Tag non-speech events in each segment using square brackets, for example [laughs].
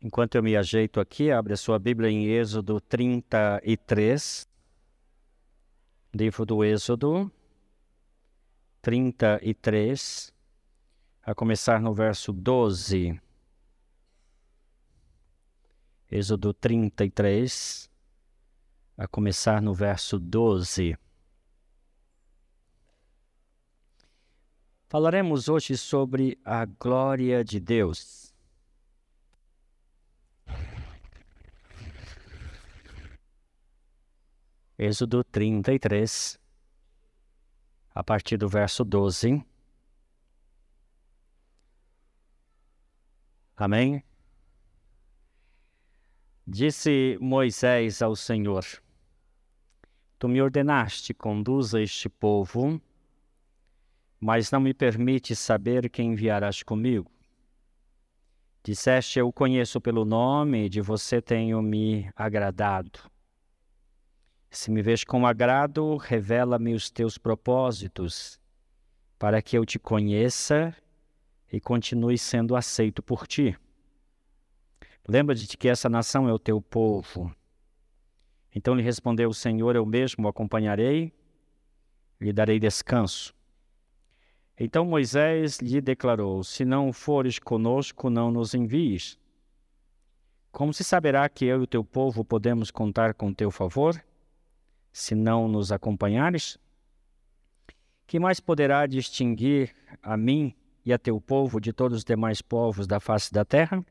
Enquanto eu me ajeito aqui, abre a sua Bíblia em Êxodo 33. Livro do Êxodo 33, a começar no verso 12. Êxodo 33, a começar no verso 12. Falaremos hoje sobre a glória de Deus. Êxodo 33, a partir do verso 12. Amém? Disse Moisés ao Senhor: Tu me ordenaste, conduza este povo mas não me permite saber quem enviarás comigo. Disseste: Eu o conheço pelo nome, de você tenho me agradado. Se me vês com agrado, revela-me os teus propósitos, para que eu te conheça e continue sendo aceito por ti. Lembra-te que essa nação é o teu povo. Então lhe respondeu o Senhor: Eu mesmo o acompanharei, lhe darei descanso. Então Moisés lhe declarou: Se não fores conosco, não nos envies. Como se saberá que eu e o teu povo podemos contar com teu favor, se não nos acompanhares? Que mais poderá distinguir a mim e a teu povo de todos os demais povos da face da terra?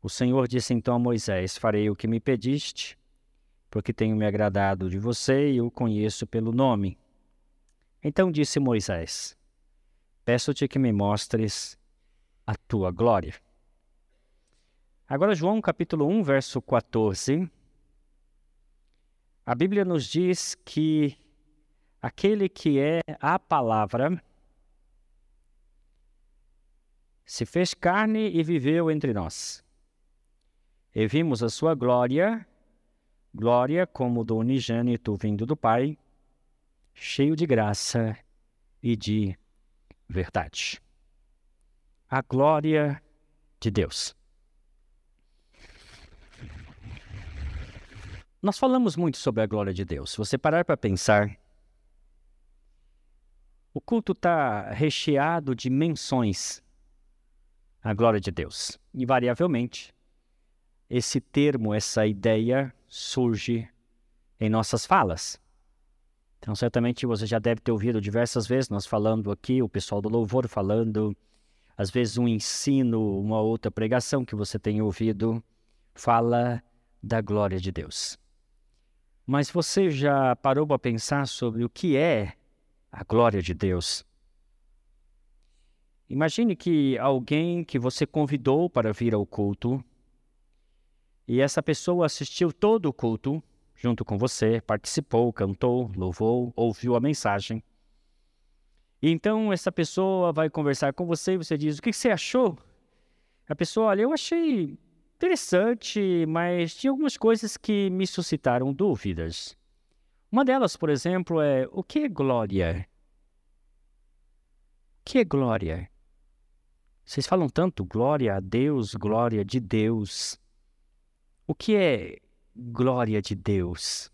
O Senhor disse então a Moisés: Farei o que me pediste, porque tenho me agradado de você e o conheço pelo nome. Então disse Moisés: Peço-te que me mostres a tua glória. Agora, João capítulo 1, verso 14. A Bíblia nos diz que aquele que é a palavra se fez carne e viveu entre nós. E vimos a sua glória, glória como do unigênito vindo do Pai, cheio de graça e de verdade. A glória de Deus. Nós falamos muito sobre a glória de Deus. Se você parar para pensar, o culto está recheado de menções à glória de Deus. Invariavelmente, esse termo, essa ideia surge em nossas falas. Então, certamente você já deve ter ouvido diversas vezes nós falando aqui, o pessoal do louvor falando, às vezes um ensino, uma outra pregação que você tem ouvido, fala da glória de Deus. Mas você já parou para pensar sobre o que é a glória de Deus? Imagine que alguém que você convidou para vir ao culto e essa pessoa assistiu todo o culto junto com você, participou, cantou, louvou, ouviu a mensagem. E então essa pessoa vai conversar com você e você diz: O que você achou? A pessoa, olha, eu achei interessante, mas tinha algumas coisas que me suscitaram dúvidas. Uma delas, por exemplo, é: o que é glória? O que é glória? Vocês falam tanto glória a Deus, glória de Deus. O que é glória de Deus.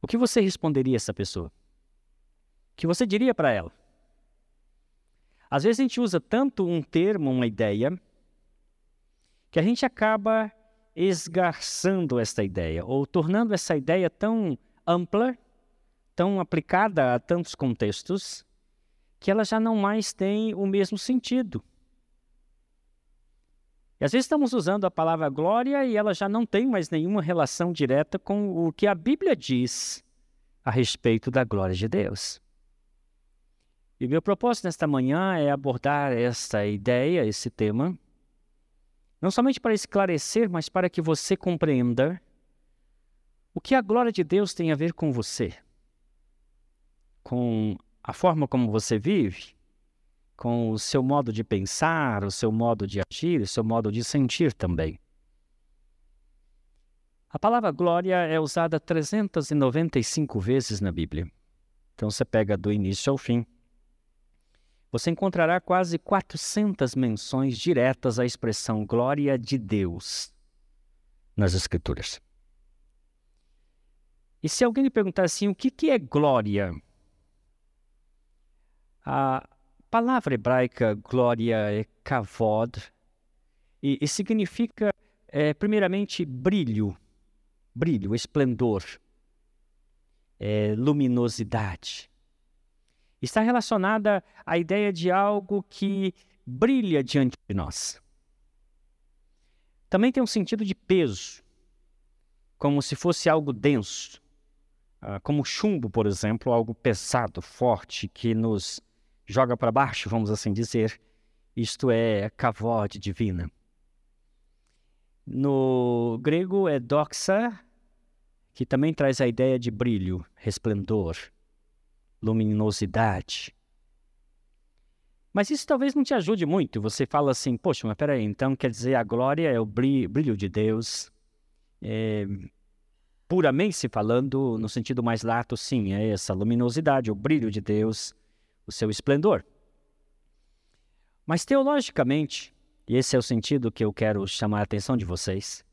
O que você responderia a essa pessoa? O que você diria para ela? Às vezes a gente usa tanto um termo, uma ideia, que a gente acaba esgarçando esta ideia, ou tornando essa ideia tão ampla, tão aplicada a tantos contextos, que ela já não mais tem o mesmo sentido. E às vezes estamos usando a palavra glória e ela já não tem mais nenhuma relação direta com o que a Bíblia diz a respeito da glória de Deus. E meu propósito nesta manhã é abordar essa ideia, esse tema, não somente para esclarecer, mas para que você compreenda o que a glória de Deus tem a ver com você, com a forma como você vive, com o seu modo de pensar, o seu modo de agir, o seu modo de sentir também. A palavra glória é usada 395 vezes na Bíblia. Então você pega do início ao fim. Você encontrará quase 400 menções diretas à expressão glória de Deus nas Escrituras. E se alguém lhe perguntar assim, o que, que é glória? A palavra hebraica glória é kavod e, e significa, é, primeiramente, brilho, brilho, esplendor, é, luminosidade. Está relacionada à ideia de algo que brilha diante de nós. Também tem um sentido de peso, como se fosse algo denso, ah, como chumbo, por exemplo, algo pesado, forte, que nos joga para baixo, vamos assim dizer. Isto é cavode divina. No grego é doxa, que também traz a ideia de brilho, resplendor, luminosidade. Mas isso talvez não te ajude muito. Você fala assim, poxa, mas peraí, então quer dizer a glória é o brilho de Deus. É, puramente se falando, no sentido mais lato, sim, é essa luminosidade, o brilho de Deus, o seu esplendor. Mas teologicamente, e esse é o sentido que eu quero chamar a atenção de vocês,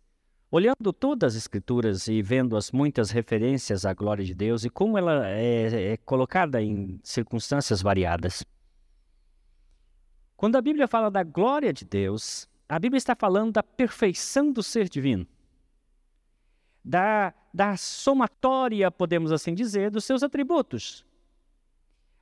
Olhando todas as Escrituras e vendo as muitas referências à glória de Deus e como ela é, é colocada em circunstâncias variadas. Quando a Bíblia fala da glória de Deus, a Bíblia está falando da perfeição do ser divino, da, da somatória, podemos assim dizer, dos seus atributos.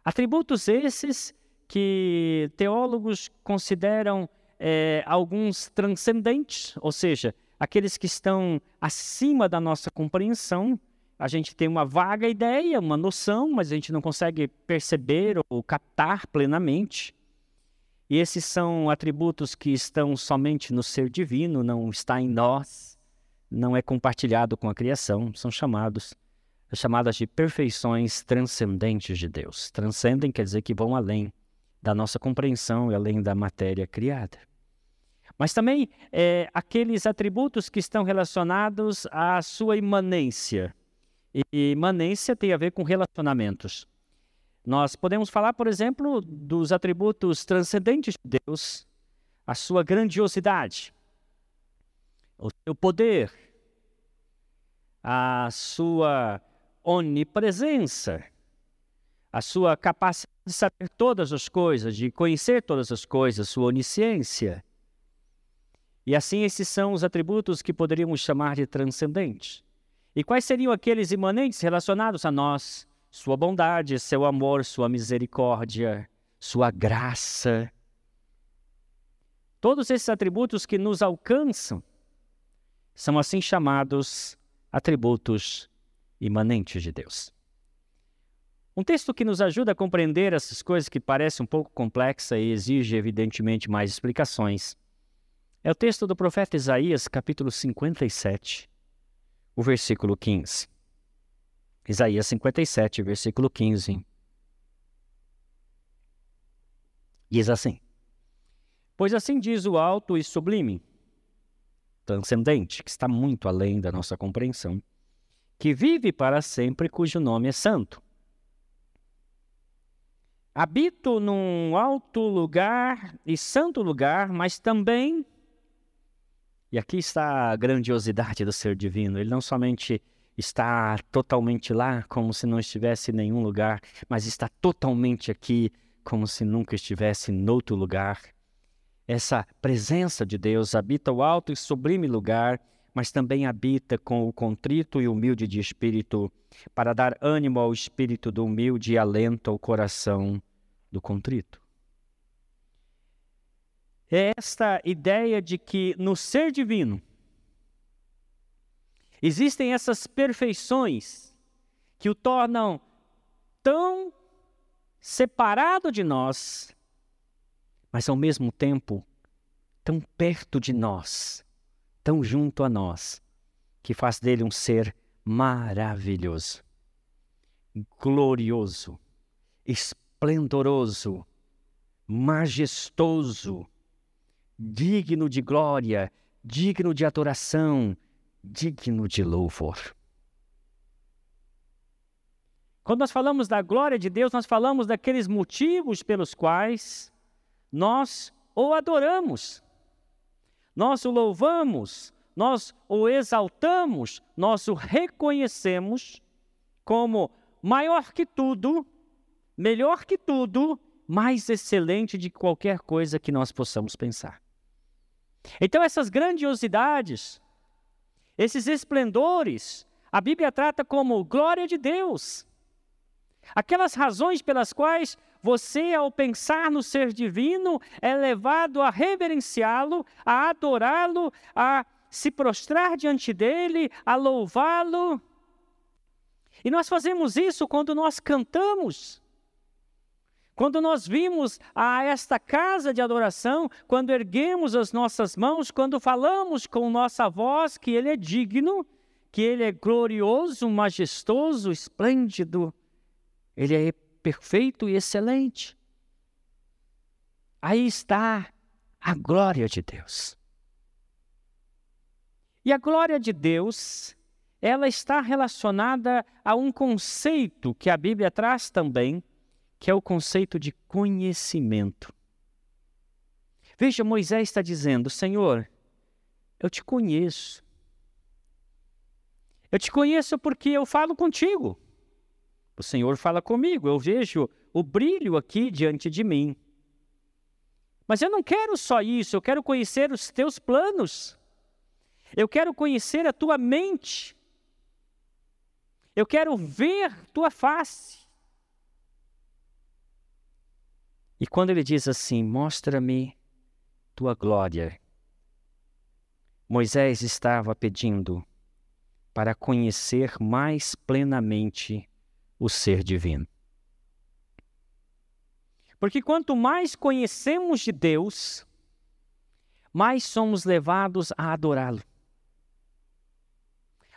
Atributos esses que teólogos consideram é, alguns transcendentes, ou seja, aqueles que estão acima da nossa compreensão, a gente tem uma vaga ideia, uma noção, mas a gente não consegue perceber ou captar plenamente. E esses são atributos que estão somente no ser divino, não está em nós, não é compartilhado com a criação, são chamados chamadas de perfeições transcendentes de Deus. Transcendem quer dizer que vão além da nossa compreensão e além da matéria criada. Mas também é, aqueles atributos que estão relacionados à sua imanência. E imanência tem a ver com relacionamentos. Nós podemos falar, por exemplo, dos atributos transcendentes de Deus, a sua grandiosidade, o seu poder, a sua onipresença, a sua capacidade de saber todas as coisas, de conhecer todas as coisas, sua onisciência. E assim, esses são os atributos que poderíamos chamar de transcendentes. E quais seriam aqueles imanentes relacionados a nós? Sua bondade, seu amor, sua misericórdia, sua graça. Todos esses atributos que nos alcançam são assim chamados atributos imanentes de Deus. Um texto que nos ajuda a compreender essas coisas que parecem um pouco complexa e exige evidentemente mais explicações é o texto do profeta Isaías, capítulo 57, o versículo 15. Isaías 57, versículo 15. Diz assim: Pois assim diz o alto e sublime, transcendente, que está muito além da nossa compreensão, que vive para sempre, cujo nome é santo. Habito num alto lugar e santo lugar, mas também e aqui está a grandiosidade do ser divino. Ele não somente está totalmente lá, como se não estivesse em nenhum lugar, mas está totalmente aqui, como se nunca estivesse em outro lugar. Essa presença de Deus habita o alto e sublime lugar, mas também habita com o contrito e humilde de espírito, para dar ânimo ao espírito do humilde e alento ao coração do contrito é esta ideia de que no ser divino existem essas perfeições que o tornam tão separado de nós, mas ao mesmo tempo tão perto de nós, tão junto a nós, que faz dele um ser maravilhoso, glorioso, esplendoroso, majestoso, digno de glória, digno de adoração, digno de louvor. Quando nós falamos da glória de Deus, nós falamos daqueles motivos pelos quais nós o adoramos, nós o louvamos, nós o exaltamos, nós o reconhecemos como maior que tudo, melhor que tudo, mais excelente de qualquer coisa que nós possamos pensar. Então, essas grandiosidades, esses esplendores, a Bíblia trata como glória de Deus. Aquelas razões pelas quais você, ao pensar no ser divino, é levado a reverenciá-lo, a adorá-lo, a se prostrar diante dele, a louvá-lo. E nós fazemos isso quando nós cantamos. Quando nós vimos a esta casa de adoração, quando erguemos as nossas mãos, quando falamos com nossa voz que Ele é digno, que Ele é glorioso, majestoso, esplêndido, Ele é perfeito e excelente. Aí está a glória de Deus. E a glória de Deus, ela está relacionada a um conceito que a Bíblia traz também, que é o conceito de conhecimento. Veja, Moisés está dizendo: Senhor, eu te conheço. Eu te conheço porque eu falo contigo. O Senhor fala comigo, eu vejo o brilho aqui diante de mim. Mas eu não quero só isso, eu quero conhecer os teus planos. Eu quero conhecer a tua mente. Eu quero ver tua face. E quando ele diz assim: Mostra-me tua glória, Moisés estava pedindo para conhecer mais plenamente o ser divino. Porque quanto mais conhecemos de Deus, mais somos levados a adorá-lo.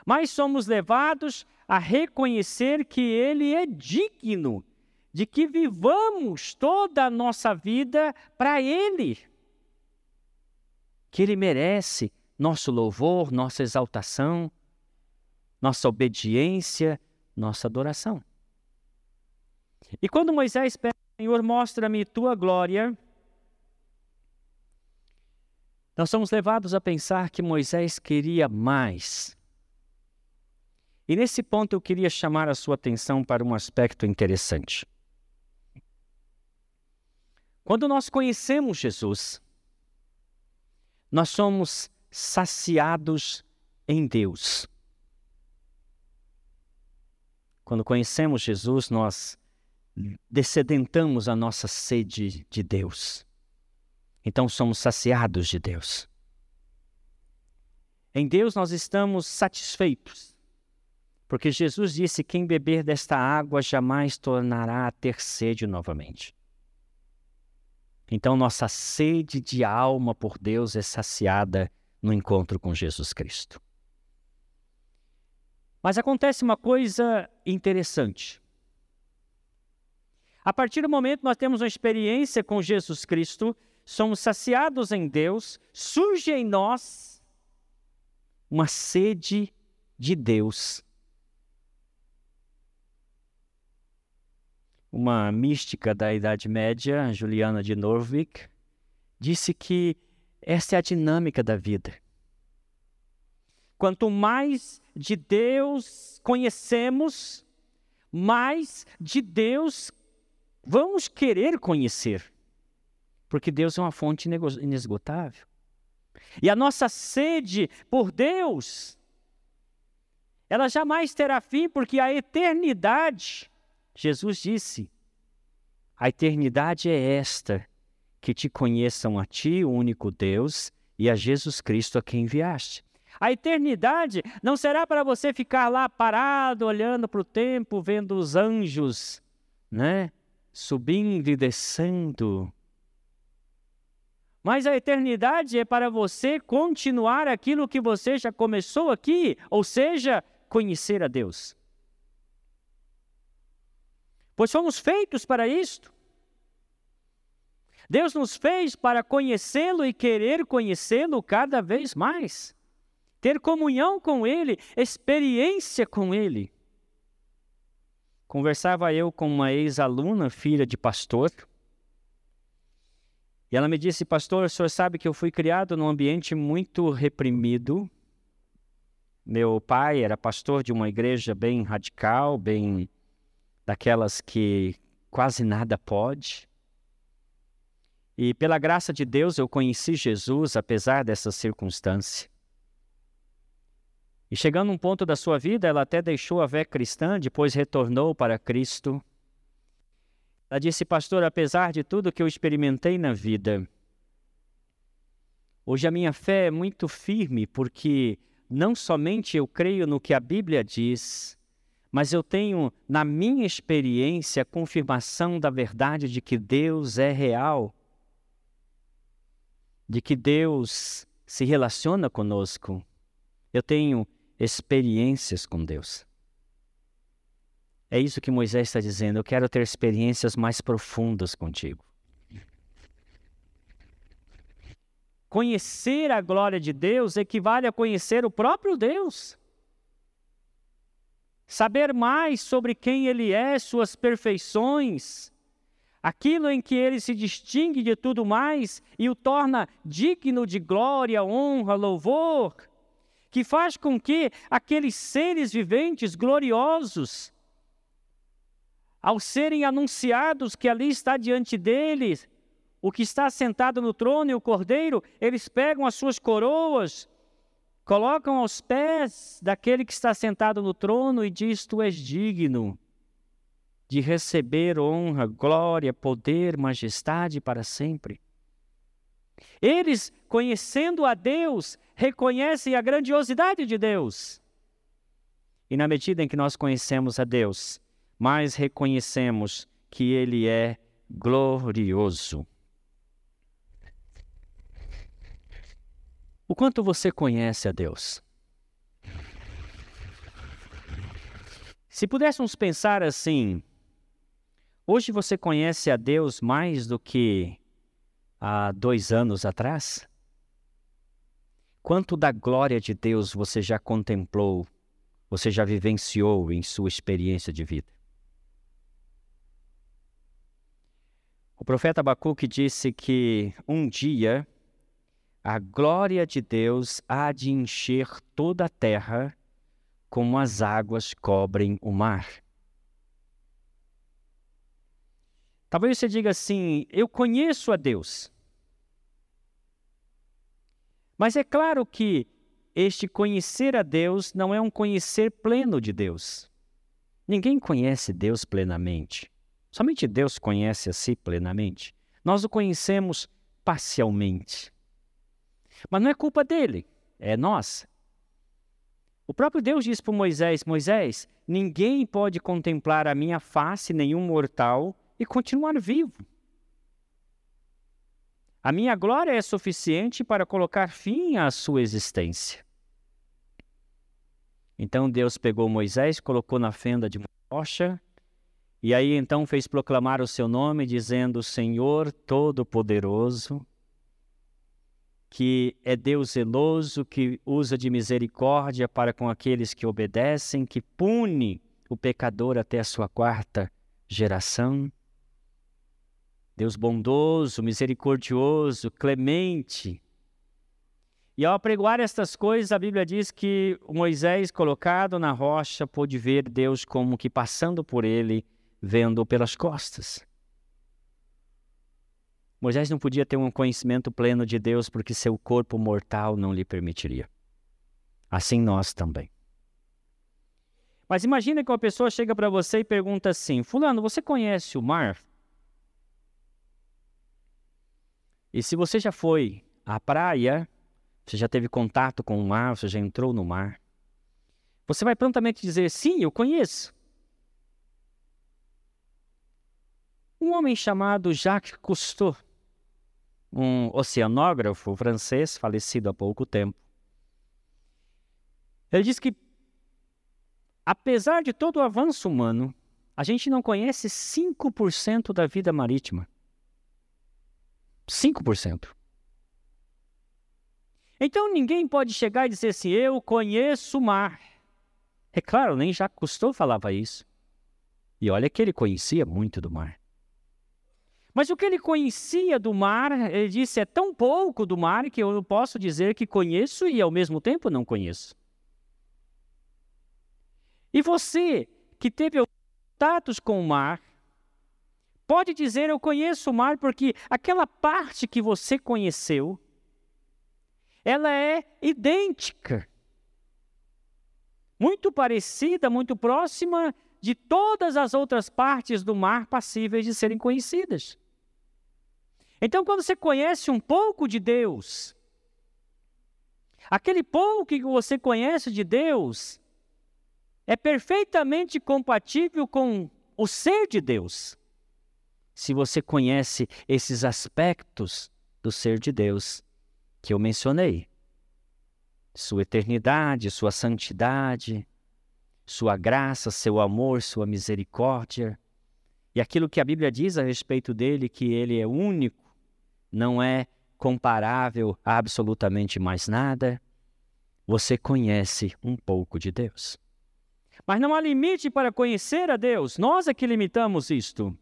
Mais somos levados a reconhecer que Ele é digno de que vivamos toda a nossa vida para Ele. Que Ele merece nosso louvor, nossa exaltação, nossa obediência, nossa adoração. E quando Moisés pede, Senhor, mostra-me tua glória, nós somos levados a pensar que Moisés queria mais. E nesse ponto eu queria chamar a sua atenção para um aspecto interessante. Quando nós conhecemos Jesus, nós somos saciados em Deus. Quando conhecemos Jesus, nós descedentamos a nossa sede de Deus. Então somos saciados de Deus. Em Deus nós estamos satisfeitos, porque Jesus disse: Quem beber desta água jamais tornará a ter sede novamente. Então nossa sede de alma por Deus é saciada no encontro com Jesus Cristo. Mas acontece uma coisa interessante. A partir do momento que nós temos uma experiência com Jesus Cristo, somos saciados em Deus, surge em nós uma sede de Deus. Uma mística da Idade Média, Juliana de Norwich, disse que essa é a dinâmica da vida. Quanto mais de Deus conhecemos, mais de Deus vamos querer conhecer, porque Deus é uma fonte inesgotável. E a nossa sede por Deus, ela jamais terá fim, porque a eternidade, Jesus disse, a eternidade é esta, que te conheçam a ti, o único Deus, e a Jesus Cristo a quem enviaste. A eternidade não será para você ficar lá parado, olhando para o tempo, vendo os anjos, né? subindo e descendo. Mas a eternidade é para você continuar aquilo que você já começou aqui, ou seja, conhecer a Deus. Pois fomos feitos para isto. Deus nos fez para conhecê-lo e querer conhecê-lo cada vez mais. Ter comunhão com Ele, experiência com Ele. conversava eu com uma ex-aluna, filha de pastor, e ela me disse: Pastor, o senhor sabe que eu fui criado num ambiente muito reprimido. Meu pai era pastor de uma igreja bem radical, bem daquelas que quase nada pode. E pela graça de Deus eu conheci Jesus apesar dessa circunstância. E chegando a um ponto da sua vida, ela até deixou a fé cristã, depois retornou para Cristo. Ela disse, pastor, apesar de tudo que eu experimentei na vida, hoje a minha fé é muito firme, porque não somente eu creio no que a Bíblia diz, mas eu tenho na minha experiência a confirmação da verdade de que Deus é real de que Deus se relaciona conosco. Eu tenho experiências com Deus. É isso que Moisés está dizendo. Eu quero ter experiências mais profundas contigo. Conhecer a glória de Deus equivale a conhecer o próprio Deus. Saber mais sobre quem Ele é, suas perfeições, aquilo em que ele se distingue de tudo mais e o torna digno de glória, honra, louvor, que faz com que aqueles seres viventes gloriosos, ao serem anunciados que ali está diante deles, o que está sentado no trono e o cordeiro, eles pegam as suas coroas, colocam aos pés daquele que está sentado no trono e diz: Tu és digno de receber honra, glória, poder, majestade para sempre. Eles, conhecendo a Deus, reconhecem a grandiosidade de Deus. E na medida em que nós conhecemos a Deus, mais reconhecemos que Ele é glorioso. O quanto você conhece a Deus? Se pudéssemos pensar assim, Hoje você conhece a Deus mais do que há dois anos atrás? Quanto da glória de Deus você já contemplou, você já vivenciou em sua experiência de vida? O profeta Abacuque disse que um dia a glória de Deus há de encher toda a terra como as águas cobrem o mar. Talvez você diga assim: eu conheço a Deus. Mas é claro que este conhecer a Deus não é um conhecer pleno de Deus. Ninguém conhece Deus plenamente. Somente Deus conhece a si plenamente. Nós o conhecemos parcialmente. Mas não é culpa dele, é nós. O próprio Deus diz para Moisés: Moisés, ninguém pode contemplar a minha face, nenhum mortal, e continuar vivo. A minha glória é suficiente para colocar fim à sua existência. Então Deus pegou Moisés, colocou na fenda de uma rocha, e aí então fez proclamar o seu nome, dizendo: Senhor Todo-Poderoso, que é Deus zeloso, que usa de misericórdia para com aqueles que obedecem, que pune o pecador até a sua quarta geração. Deus bondoso, misericordioso, clemente. E ao apregoar estas coisas, a Bíblia diz que Moisés, colocado na rocha, pôde ver Deus como que passando por ele, vendo pelas costas. Moisés não podia ter um conhecimento pleno de Deus porque seu corpo mortal não lhe permitiria. Assim nós também. Mas imagina que uma pessoa chega para você e pergunta assim: Fulano, você conhece o mar? E se você já foi à praia, você já teve contato com o mar, você já entrou no mar, você vai prontamente dizer: sim, eu conheço. Um homem chamado Jacques Cousteau, um oceanógrafo francês falecido há pouco tempo, ele diz que, apesar de todo o avanço humano, a gente não conhece 5% da vida marítima. 5%. Então ninguém pode chegar e dizer assim: eu conheço o mar. É claro, nem já custou falava isso. E olha que ele conhecia muito do mar. Mas o que ele conhecia do mar, ele disse, é tão pouco do mar que eu posso dizer que conheço e ao mesmo tempo não conheço. E você que teve contatos com o mar, pode dizer eu conheço o mar porque aquela parte que você conheceu, ela é idêntica, muito parecida, muito próxima de todas as outras partes do mar passíveis de serem conhecidas. Então, quando você conhece um pouco de Deus, aquele pouco que você conhece de Deus é perfeitamente compatível com o ser de Deus. Se você conhece esses aspectos do ser de Deus que eu mencionei, sua eternidade, sua santidade, sua graça, seu amor, sua misericórdia, e aquilo que a Bíblia diz a respeito dele, que ele é único, não é comparável a absolutamente mais nada, você conhece um pouco de Deus. Mas não há limite para conhecer a Deus, nós é que limitamos isto.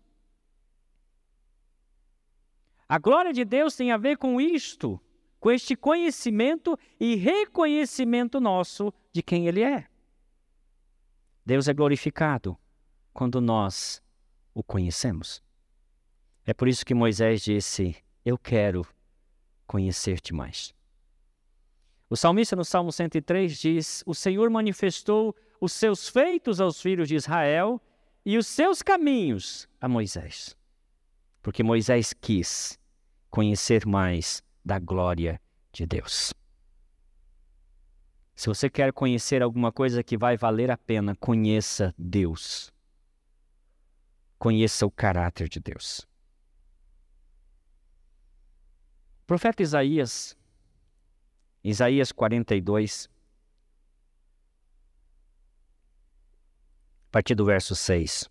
A glória de Deus tem a ver com isto, com este conhecimento e reconhecimento nosso de quem Ele é. Deus é glorificado quando nós o conhecemos. É por isso que Moisés disse: eu quero conhecer-te mais. O salmista no Salmo 103 diz: O Senhor manifestou os seus feitos aos filhos de Israel e os seus caminhos a Moisés. Porque Moisés quis conhecer mais da glória de Deus. Se você quer conhecer alguma coisa que vai valer a pena, conheça Deus. Conheça o caráter de Deus. Profeta Isaías, Isaías 42, a partir do verso 6.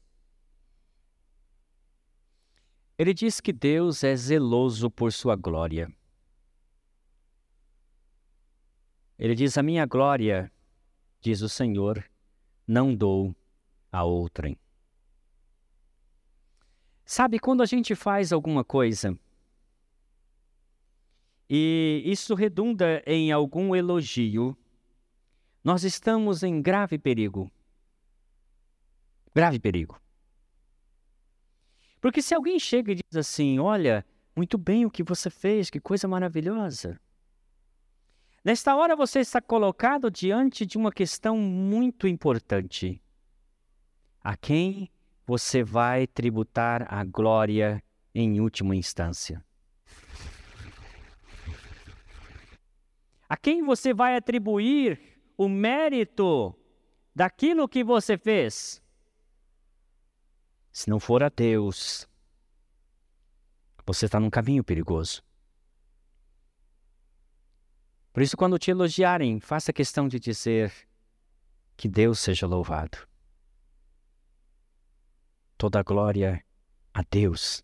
Ele diz que Deus é zeloso por sua glória. Ele diz: A minha glória, diz o Senhor, não dou a outrem. Sabe, quando a gente faz alguma coisa, e isso redunda em algum elogio, nós estamos em grave perigo. Grave perigo. Porque se alguém chega e diz assim: Olha, muito bem o que você fez, que coisa maravilhosa. Nesta hora você está colocado diante de uma questão muito importante. A quem você vai tributar a glória em última instância? A quem você vai atribuir o mérito daquilo que você fez? Se não for a Deus, você está num caminho perigoso. Por isso, quando te elogiarem, faça questão de dizer que Deus seja louvado. Toda a glória a Deus.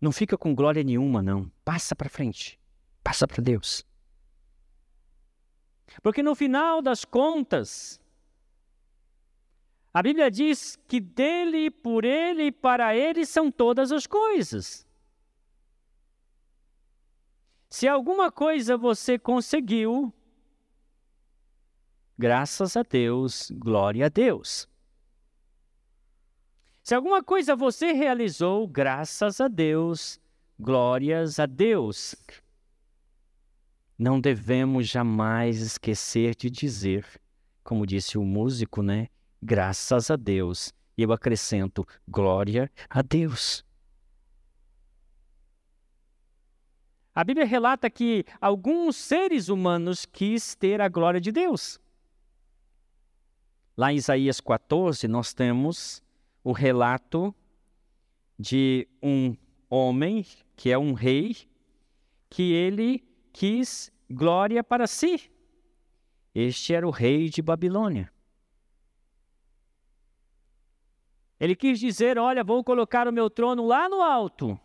Não fica com glória nenhuma, não. Passa para frente. Passa para Deus. Porque no final das contas, a Bíblia diz que dele, por ele e para ele são todas as coisas. Se alguma coisa você conseguiu, graças a Deus, glória a Deus. Se alguma coisa você realizou, graças a Deus, glórias a Deus não devemos jamais esquecer de dizer, como disse o músico, né? Graças a Deus. E eu acrescento, glória a Deus. A Bíblia relata que alguns seres humanos quis ter a glória de Deus. Lá em Isaías 14, nós temos o relato de um homem, que é um rei, que ele quis glória para si. Este era o rei de Babilônia. Ele quis dizer: Olha, vou colocar o meu trono lá no alto,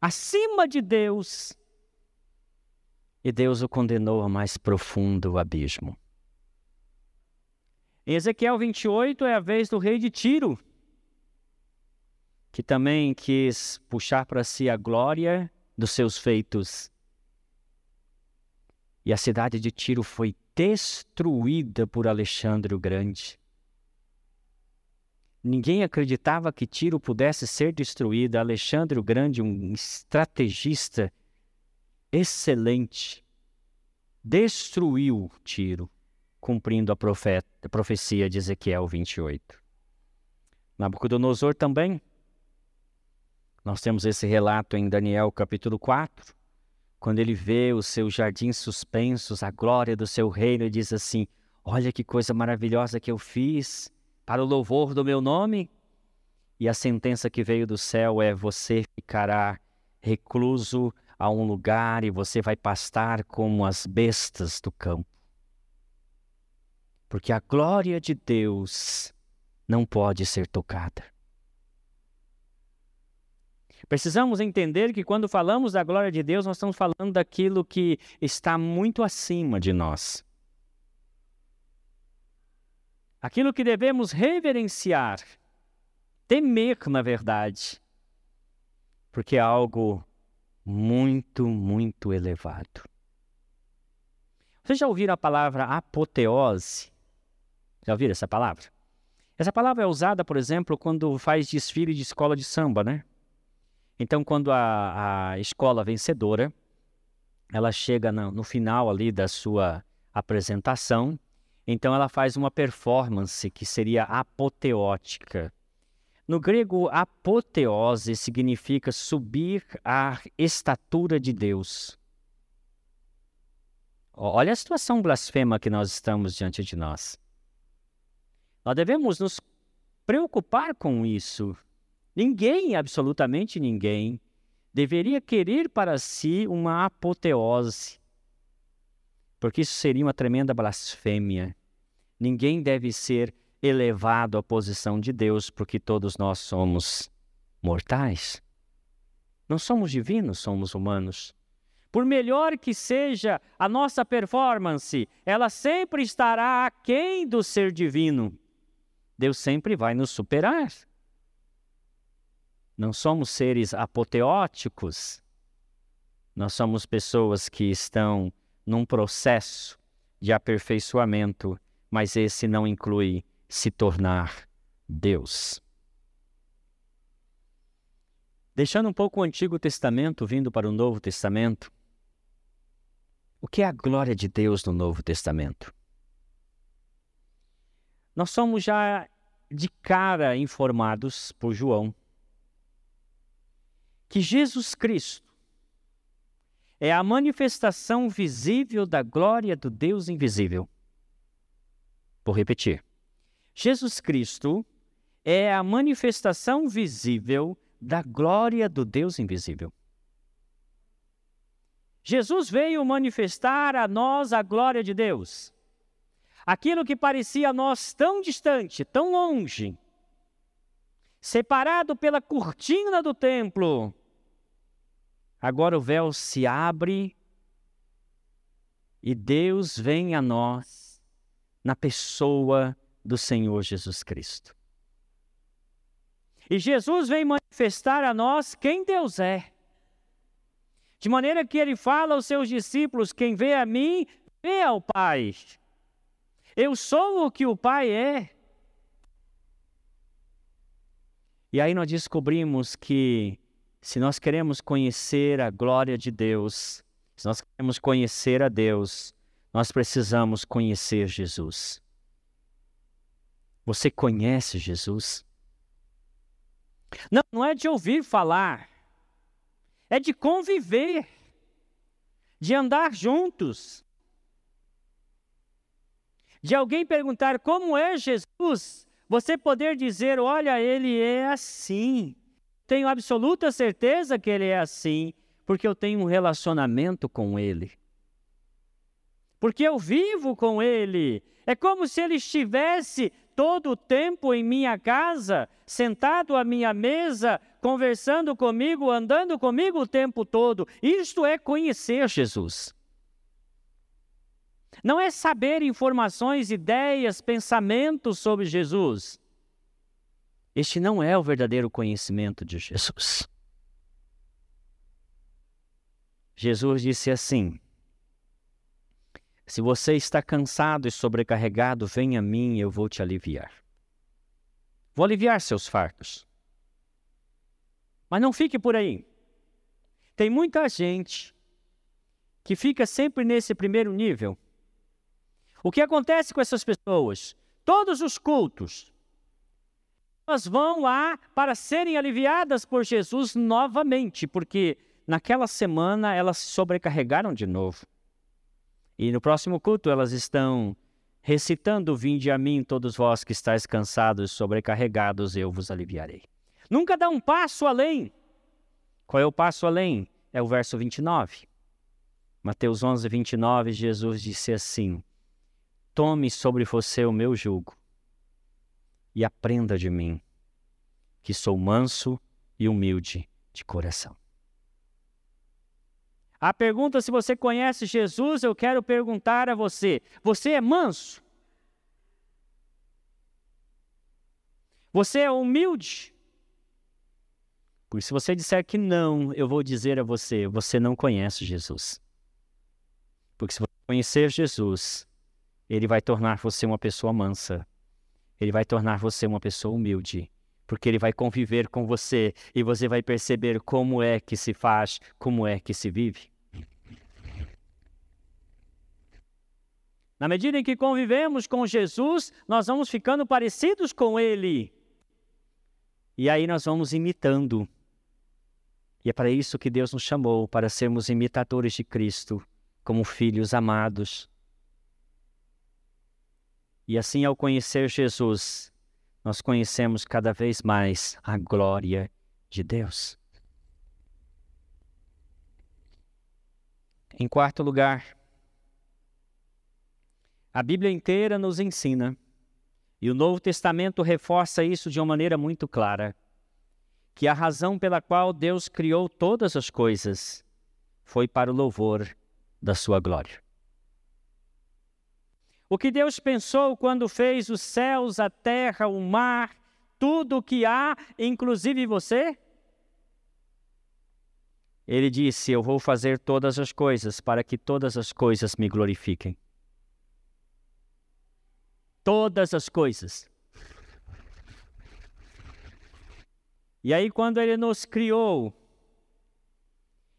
acima de Deus. E Deus o condenou ao mais profundo abismo. Em Ezequiel 28 é a vez do rei de Tiro, que também quis puxar para si a glória dos seus feitos. E a cidade de Tiro foi destruída por Alexandre o Grande. Ninguém acreditava que Tiro pudesse ser destruída. Alexandre o Grande, um estrategista excelente, destruiu Tiro, cumprindo a, profeta, a profecia de Ezequiel 28. Nabucodonosor também. Nós temos esse relato em Daniel capítulo 4, quando ele vê os seus jardins suspensos, a glória do seu reino, e diz assim: Olha que coisa maravilhosa que eu fiz para o louvor do meu nome. E a sentença que veio do céu é: você ficará recluso a um lugar e você vai pastar como as bestas do campo. Porque a glória de Deus não pode ser tocada. Precisamos entender que quando falamos da glória de Deus, nós estamos falando daquilo que está muito acima de nós. Aquilo que devemos reverenciar, temer, na verdade, porque é algo muito, muito elevado. Vocês já ouviram a palavra apoteose? Já ouviram essa palavra? Essa palavra é usada, por exemplo, quando faz desfile de escola de samba, né? Então, quando a, a escola vencedora, ela chega no, no final ali da sua apresentação, então ela faz uma performance que seria apoteótica. No grego, apoteose significa subir à estatura de Deus. Olha a situação blasfema que nós estamos diante de nós. Nós devemos nos preocupar com isso. Ninguém, absolutamente ninguém, deveria querer para si uma apoteose, porque isso seria uma tremenda blasfêmia. Ninguém deve ser elevado à posição de Deus, porque todos nós somos mortais. Não somos divinos, somos humanos. Por melhor que seja a nossa performance, ela sempre estará aquém do ser divino. Deus sempre vai nos superar. Não somos seres apoteóticos. Nós somos pessoas que estão num processo de aperfeiçoamento, mas esse não inclui se tornar Deus. Deixando um pouco o Antigo Testamento, vindo para o Novo Testamento, o que é a glória de Deus no Novo Testamento? Nós somos já de cara informados por João que Jesus Cristo é a manifestação visível da glória do Deus invisível. Vou repetir. Jesus Cristo é a manifestação visível da glória do Deus invisível. Jesus veio manifestar a nós a glória de Deus. Aquilo que parecia a nós tão distante, tão longe, separado pela cortina do templo, Agora o véu se abre e Deus vem a nós na pessoa do Senhor Jesus Cristo. E Jesus vem manifestar a nós quem Deus é. De maneira que ele fala aos seus discípulos: quem vê a mim, vê ao Pai. Eu sou o que o Pai é. E aí nós descobrimos que se nós queremos conhecer a glória de Deus, se nós queremos conhecer a Deus, nós precisamos conhecer Jesus. Você conhece Jesus? Não, não é de ouvir falar, é de conviver, de andar juntos. De alguém perguntar como é Jesus, você poder dizer: olha, ele é assim tenho absoluta certeza que ele é assim, porque eu tenho um relacionamento com ele. Porque eu vivo com ele. É como se ele estivesse todo o tempo em minha casa, sentado à minha mesa, conversando comigo, andando comigo o tempo todo. Isto é conhecer Jesus. não é saber informações, ideias, pensamentos sobre Jesus. Este não é o verdadeiro conhecimento de Jesus. Jesus disse assim: Se você está cansado e sobrecarregado, venha a mim e eu vou te aliviar. Vou aliviar seus fardos. Mas não fique por aí. Tem muita gente que fica sempre nesse primeiro nível. O que acontece com essas pessoas? Todos os cultos, elas vão lá para serem aliviadas por Jesus novamente, porque naquela semana elas se sobrecarregaram de novo. E no próximo culto elas estão recitando: Vinde a mim, todos vós que estáis cansados e sobrecarregados, eu vos aliviarei. Nunca dá um passo além. Qual é o passo além? É o verso 29. Mateus 11, 29, Jesus disse assim: Tome sobre você o meu jugo e aprenda de mim, que sou manso e humilde de coração. A pergunta se você conhece Jesus, eu quero perguntar a você: você é manso? Você é humilde? Porque se você disser que não, eu vou dizer a você: você não conhece Jesus. Porque se você conhecer Jesus, ele vai tornar você uma pessoa mansa. Ele vai tornar você uma pessoa humilde. Porque ele vai conviver com você e você vai perceber como é que se faz, como é que se vive. Na medida em que convivemos com Jesus, nós vamos ficando parecidos com Ele. E aí nós vamos imitando. E é para isso que Deus nos chamou, para sermos imitadores de Cristo como filhos amados. E assim, ao conhecer Jesus, nós conhecemos cada vez mais a glória de Deus. Em quarto lugar, a Bíblia inteira nos ensina, e o Novo Testamento reforça isso de uma maneira muito clara, que a razão pela qual Deus criou todas as coisas foi para o louvor da sua glória. O que Deus pensou quando fez os céus, a terra, o mar, tudo o que há, inclusive você? Ele disse: Eu vou fazer todas as coisas para que todas as coisas me glorifiquem. Todas as coisas. E aí, quando Ele nos criou,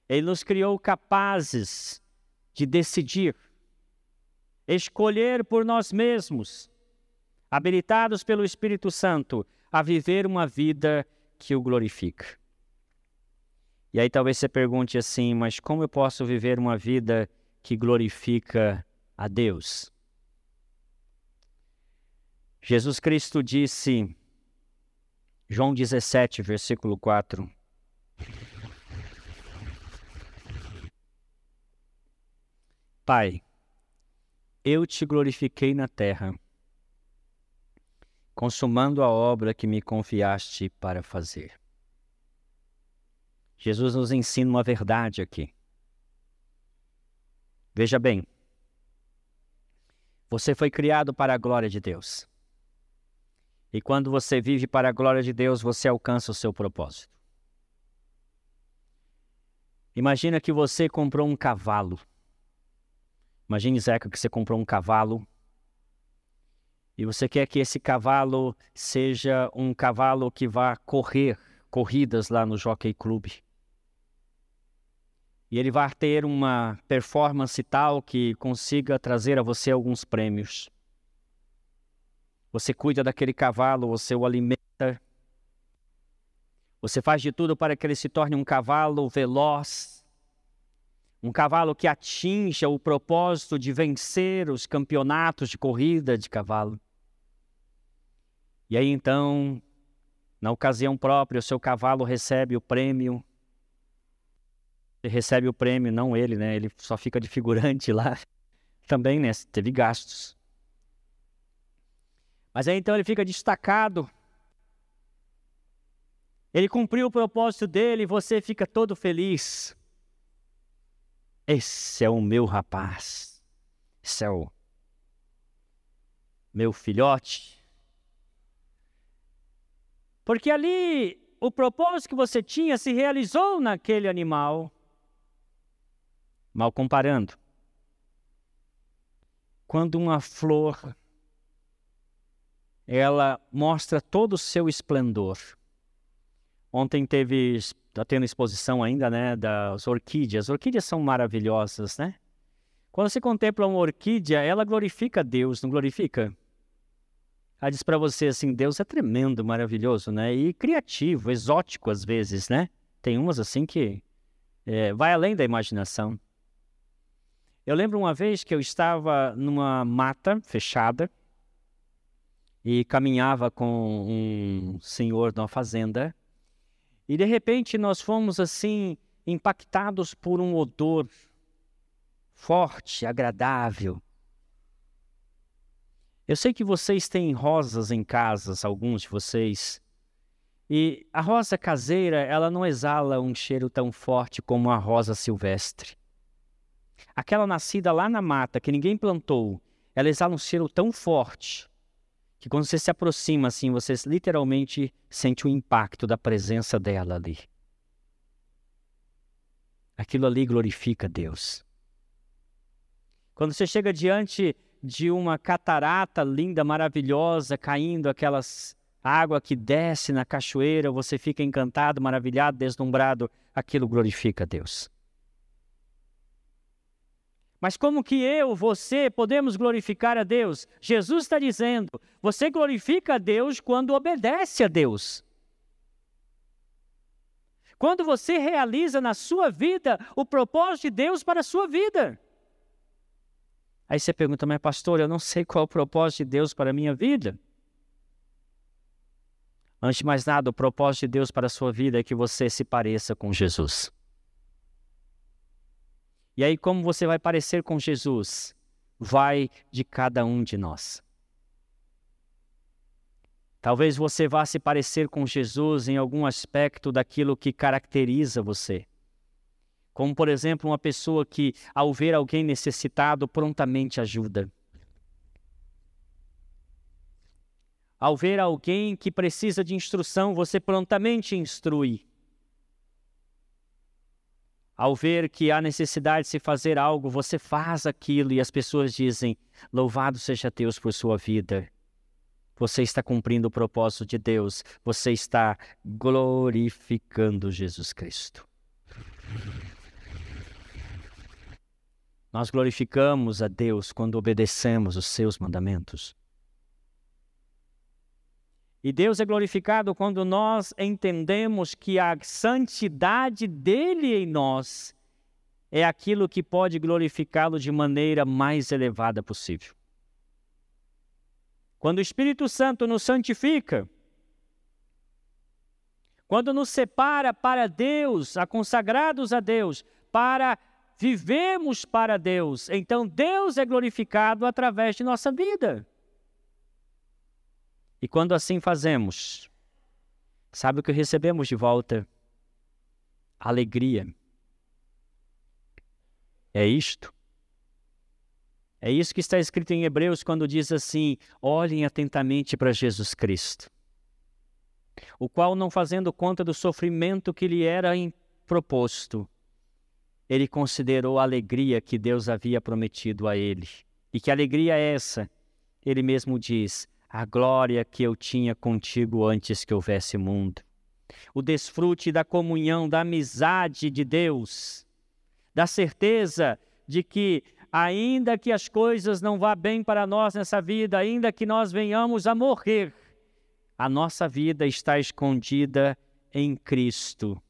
Ele nos criou capazes de decidir, escolher por nós mesmos, habilitados pelo Espírito Santo a viver uma vida que o glorifica. E aí talvez você pergunte assim, mas como eu posso viver uma vida que glorifica a Deus? Jesus Cristo disse, João 17, versículo 4, Pai, eu te glorifiquei na terra, consumando a obra que me confiaste para fazer. Jesus nos ensina uma verdade aqui. Veja bem, você foi criado para a glória de Deus. E quando você vive para a glória de Deus, você alcança o seu propósito. Imagina que você comprou um cavalo. Imagine, Zeca, que você comprou um cavalo e você quer que esse cavalo seja um cavalo que vá correr corridas lá no Jockey Club. E ele vai ter uma performance tal que consiga trazer a você alguns prêmios. Você cuida daquele cavalo, você o alimenta. Você faz de tudo para que ele se torne um cavalo veloz, um cavalo que atinja o propósito de vencer os campeonatos de corrida de cavalo. E aí então, na ocasião própria, o seu cavalo recebe o prêmio. Ele recebe o prêmio, não ele, né? Ele só fica de figurante lá. [laughs] Também, né? Teve gastos. Mas aí então ele fica destacado. Ele cumpriu o propósito dele e você fica todo feliz. Esse é o meu rapaz. Esse é o, meu filhote. Porque ali o propósito que você tinha se realizou naquele animal. Mal comparando. Quando uma flor ela mostra todo o seu esplendor. Ontem teve, está tendo exposição ainda, né, das orquídeas. As orquídeas são maravilhosas, né? Quando você contempla uma orquídea, ela glorifica Deus, não glorifica? Ela diz para você assim, Deus é tremendo, maravilhoso, né? E criativo, exótico às vezes, né? Tem umas assim que é, vai além da imaginação. Eu lembro uma vez que eu estava numa mata fechada e caminhava com um senhor de uma fazenda e de repente nós fomos assim impactados por um odor forte, agradável. Eu sei que vocês têm rosas em casas, alguns de vocês. E a rosa caseira, ela não exala um cheiro tão forte como a rosa silvestre. Aquela nascida lá na mata, que ninguém plantou, ela exala um cheiro tão forte que quando você se aproxima assim, você literalmente sente o impacto da presença dela ali. Aquilo ali glorifica Deus. Quando você chega diante de uma catarata linda, maravilhosa, caindo aquelas água que desce na cachoeira, você fica encantado, maravilhado, deslumbrado, aquilo glorifica Deus. Mas como que eu, você, podemos glorificar a Deus? Jesus está dizendo: você glorifica a Deus quando obedece a Deus. Quando você realiza na sua vida o propósito de Deus para a sua vida. Aí você pergunta, mas pastor, eu não sei qual é o propósito de Deus para a minha vida. Antes de mais nada, o propósito de Deus para a sua vida é que você se pareça com Jesus. E aí, como você vai parecer com Jesus? Vai de cada um de nós. Talvez você vá se parecer com Jesus em algum aspecto daquilo que caracteriza você. Como, por exemplo, uma pessoa que, ao ver alguém necessitado, prontamente ajuda. Ao ver alguém que precisa de instrução, você prontamente instrui. Ao ver que há necessidade de se fazer algo, você faz aquilo e as pessoas dizem: Louvado seja Deus por sua vida. Você está cumprindo o propósito de Deus, você está glorificando Jesus Cristo. Nós glorificamos a Deus quando obedecemos os seus mandamentos. E Deus é glorificado quando nós entendemos que a santidade dele em nós é aquilo que pode glorificá-lo de maneira mais elevada possível. Quando o Espírito Santo nos santifica, quando nos separa para Deus, a consagrados a Deus, para vivemos para Deus, então Deus é glorificado através de nossa vida. E quando assim fazemos, sabe o que recebemos de volta? Alegria. É isto. É isso que está escrito em Hebreus quando diz assim: olhem atentamente para Jesus Cristo, o qual, não fazendo conta do sofrimento que lhe era proposto, ele considerou a alegria que Deus havia prometido a ele. E que alegria é essa? Ele mesmo diz: a glória que eu tinha contigo antes que houvesse mundo. O desfrute da comunhão, da amizade de Deus, da certeza de que, ainda que as coisas não vá bem para nós nessa vida, ainda que nós venhamos a morrer, a nossa vida está escondida em Cristo.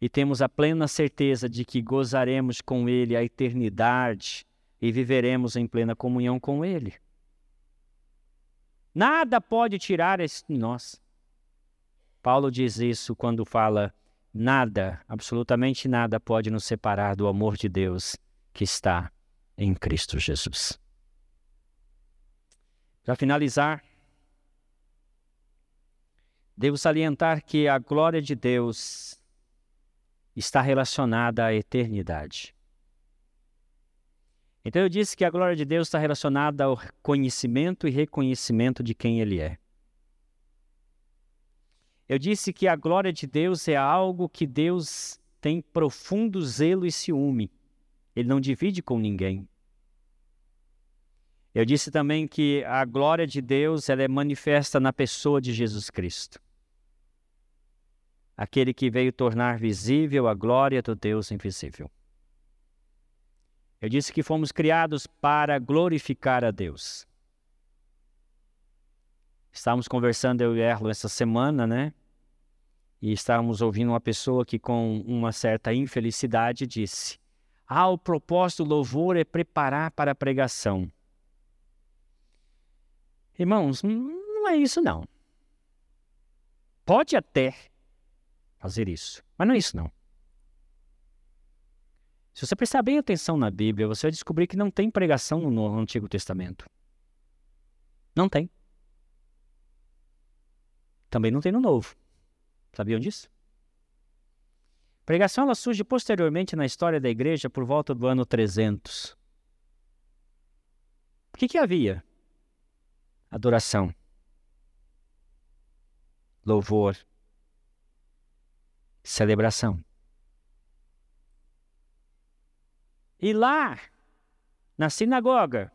E temos a plena certeza de que gozaremos com Ele a eternidade e viveremos em plena comunhão com Ele. Nada pode tirar esse nós. Paulo diz isso quando fala: nada, absolutamente nada pode nos separar do amor de Deus que está em Cristo Jesus. Para finalizar, devo salientar que a glória de Deus está relacionada à eternidade. Então eu disse que a glória de Deus está relacionada ao conhecimento e reconhecimento de quem Ele é. Eu disse que a glória de Deus é algo que Deus tem profundo zelo e ciúme. Ele não divide com ninguém. Eu disse também que a glória de Deus ela é manifesta na pessoa de Jesus Cristo. Aquele que veio tornar visível a glória do Deus invisível. Eu disse que fomos criados para glorificar a Deus. Estávamos conversando eu e Erlo essa semana, né? E estávamos ouvindo uma pessoa que com uma certa infelicidade disse: "Ah, o propósito do louvor é preparar para a pregação". Irmãos, não é isso não. Pode até fazer isso, mas não é isso não. Se você prestar bem atenção na Bíblia, você vai descobrir que não tem pregação no Antigo Testamento. Não tem. Também não tem no Novo. Sabiam disso? Pregação ela surge posteriormente na história da igreja por volta do ano 300. O que, que havia? adoração, louvor, celebração. E lá, na sinagoga,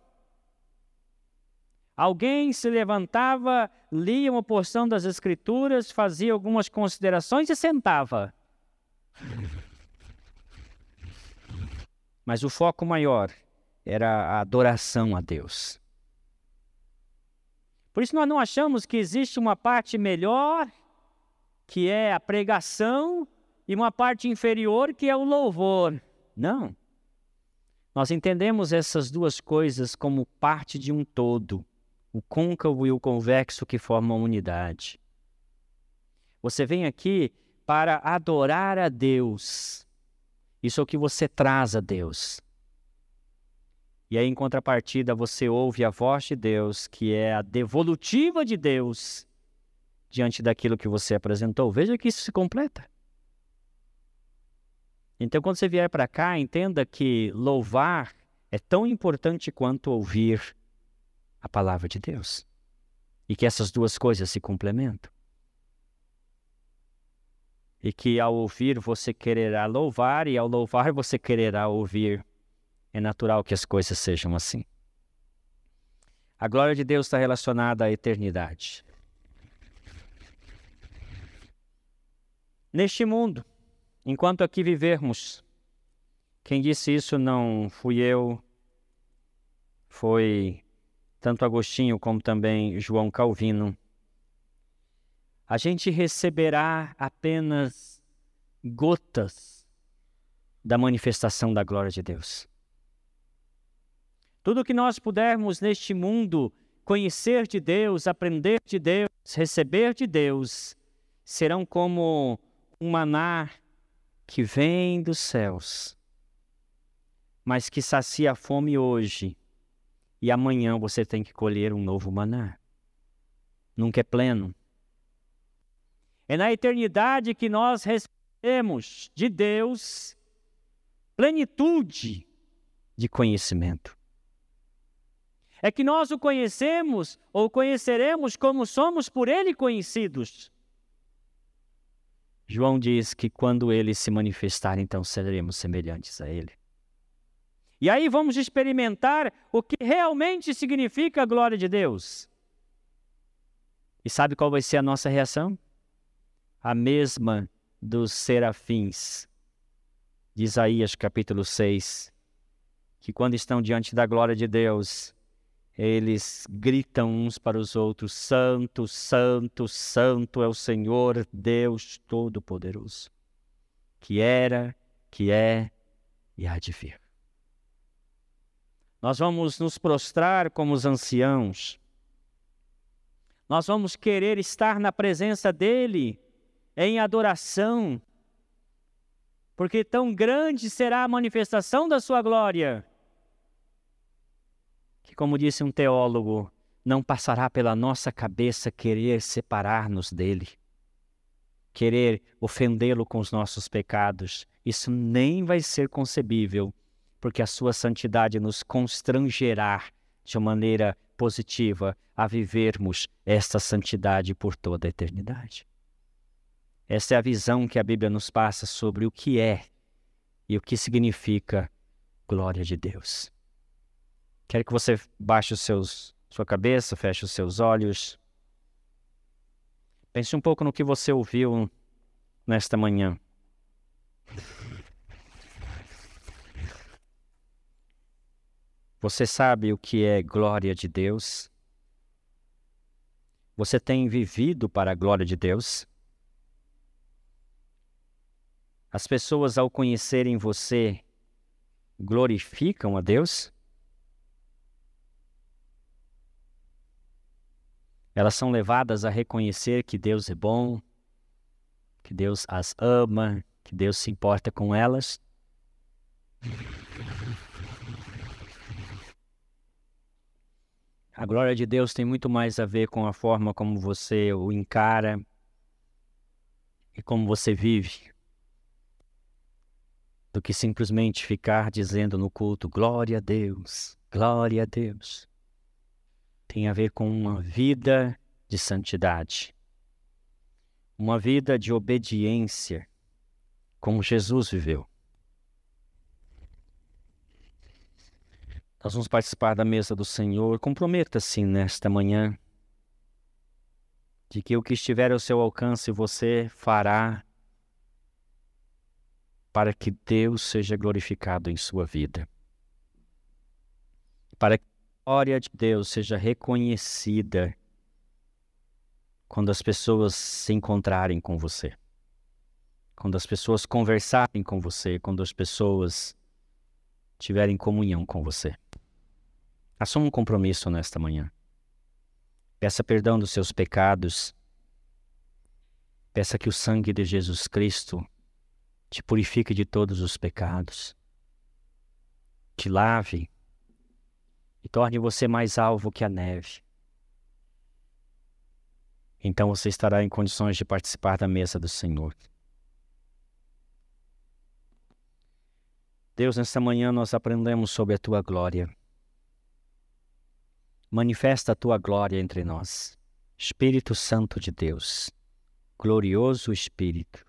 alguém se levantava, lia uma porção das Escrituras, fazia algumas considerações e sentava. Mas o foco maior era a adoração a Deus. Por isso nós não achamos que existe uma parte melhor, que é a pregação, e uma parte inferior, que é o louvor. Não. Nós entendemos essas duas coisas como parte de um todo, o côncavo e o convexo que formam a unidade. Você vem aqui para adorar a Deus. Isso é o que você traz a Deus. E aí, em contrapartida, você ouve a voz de Deus, que é a devolutiva de Deus diante daquilo que você apresentou. Veja que isso se completa. Então, quando você vier para cá, entenda que louvar é tão importante quanto ouvir a palavra de Deus. E que essas duas coisas se complementam. E que ao ouvir você quererá louvar, e ao louvar você quererá ouvir é natural que as coisas sejam assim. A glória de Deus está relacionada à eternidade. Neste mundo, enquanto aqui vivermos, quem disse isso não fui eu, foi tanto Agostinho como também João Calvino. A gente receberá apenas gotas da manifestação da glória de Deus. Tudo que nós pudermos neste mundo conhecer de Deus, aprender de Deus, receber de Deus, serão como um maná que vem dos céus, mas que sacia a fome hoje, e amanhã você tem que colher um novo maná. Nunca é pleno. É na eternidade que nós recebemos de Deus plenitude de conhecimento é que nós o conhecemos ou conheceremos como somos por ele conhecidos. João diz que quando ele se manifestar, então seremos semelhantes a ele. E aí vamos experimentar o que realmente significa a glória de Deus. E sabe qual vai ser a nossa reação? A mesma dos serafins, de Isaías capítulo 6, que quando estão diante da glória de Deus, eles gritam uns para os outros: Santo, Santo, Santo é o Senhor Deus Todo-Poderoso, que era, que é e há de vir. Nós vamos nos prostrar como os anciãos, nós vamos querer estar na presença dEle em adoração, porque tão grande será a manifestação da Sua glória que, como disse um teólogo, não passará pela nossa cabeça querer separar-nos dele, querer ofendê-lo com os nossos pecados. Isso nem vai ser concebível, porque a sua santidade nos constrangerá de maneira positiva a vivermos esta santidade por toda a eternidade. Essa é a visão que a Bíblia nos passa sobre o que é e o que significa glória de Deus. Quero que você baixe os seus, sua cabeça, feche os seus olhos. Pense um pouco no que você ouviu nesta manhã. Você sabe o que é glória de Deus? Você tem vivido para a glória de Deus? As pessoas, ao conhecerem você, glorificam a Deus? Elas são levadas a reconhecer que Deus é bom, que Deus as ama, que Deus se importa com elas? A glória de Deus tem muito mais a ver com a forma como você o encara e como você vive do que simplesmente ficar dizendo no culto glória a Deus, glória a Deus. Tem a ver com uma vida de santidade, uma vida de obediência, como Jesus viveu. Nós vamos participar da mesa do Senhor. Comprometa-se nesta manhã de que o que estiver ao seu alcance você fará para que Deus seja glorificado em sua vida. Para glória de Deus seja reconhecida quando as pessoas se encontrarem com você. Quando as pessoas conversarem com você, quando as pessoas tiverem comunhão com você. Assuma um compromisso nesta manhã. Peça perdão dos seus pecados. Peça que o sangue de Jesus Cristo te purifique de todos os pecados, te lave e torne você mais alvo que a neve. Então você estará em condições de participar da mesa do Senhor. Deus, nesta manhã nós aprendemos sobre a tua glória. Manifesta a tua glória entre nós. Espírito Santo de Deus, glorioso Espírito,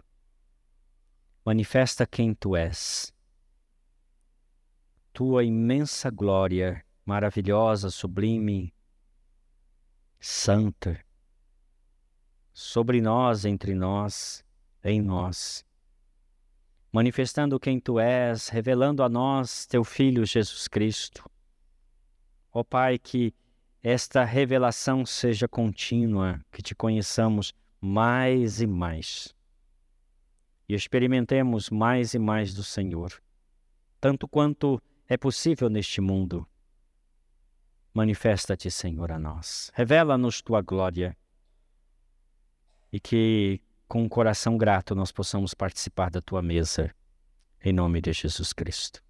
manifesta quem tu és. Tua imensa glória, maravilhosa, sublime, santa, sobre nós, entre nós, em nós. Manifestando quem tu és, revelando a nós teu Filho Jesus Cristo. Ó Pai, que esta revelação seja contínua, que te conheçamos mais e mais e experimentemos mais e mais do Senhor, tanto quanto é possível neste mundo. Manifesta-te, Senhor, a nós. Revela-nos tua glória e que, com um coração grato, nós possamos participar da tua mesa. Em nome de Jesus Cristo.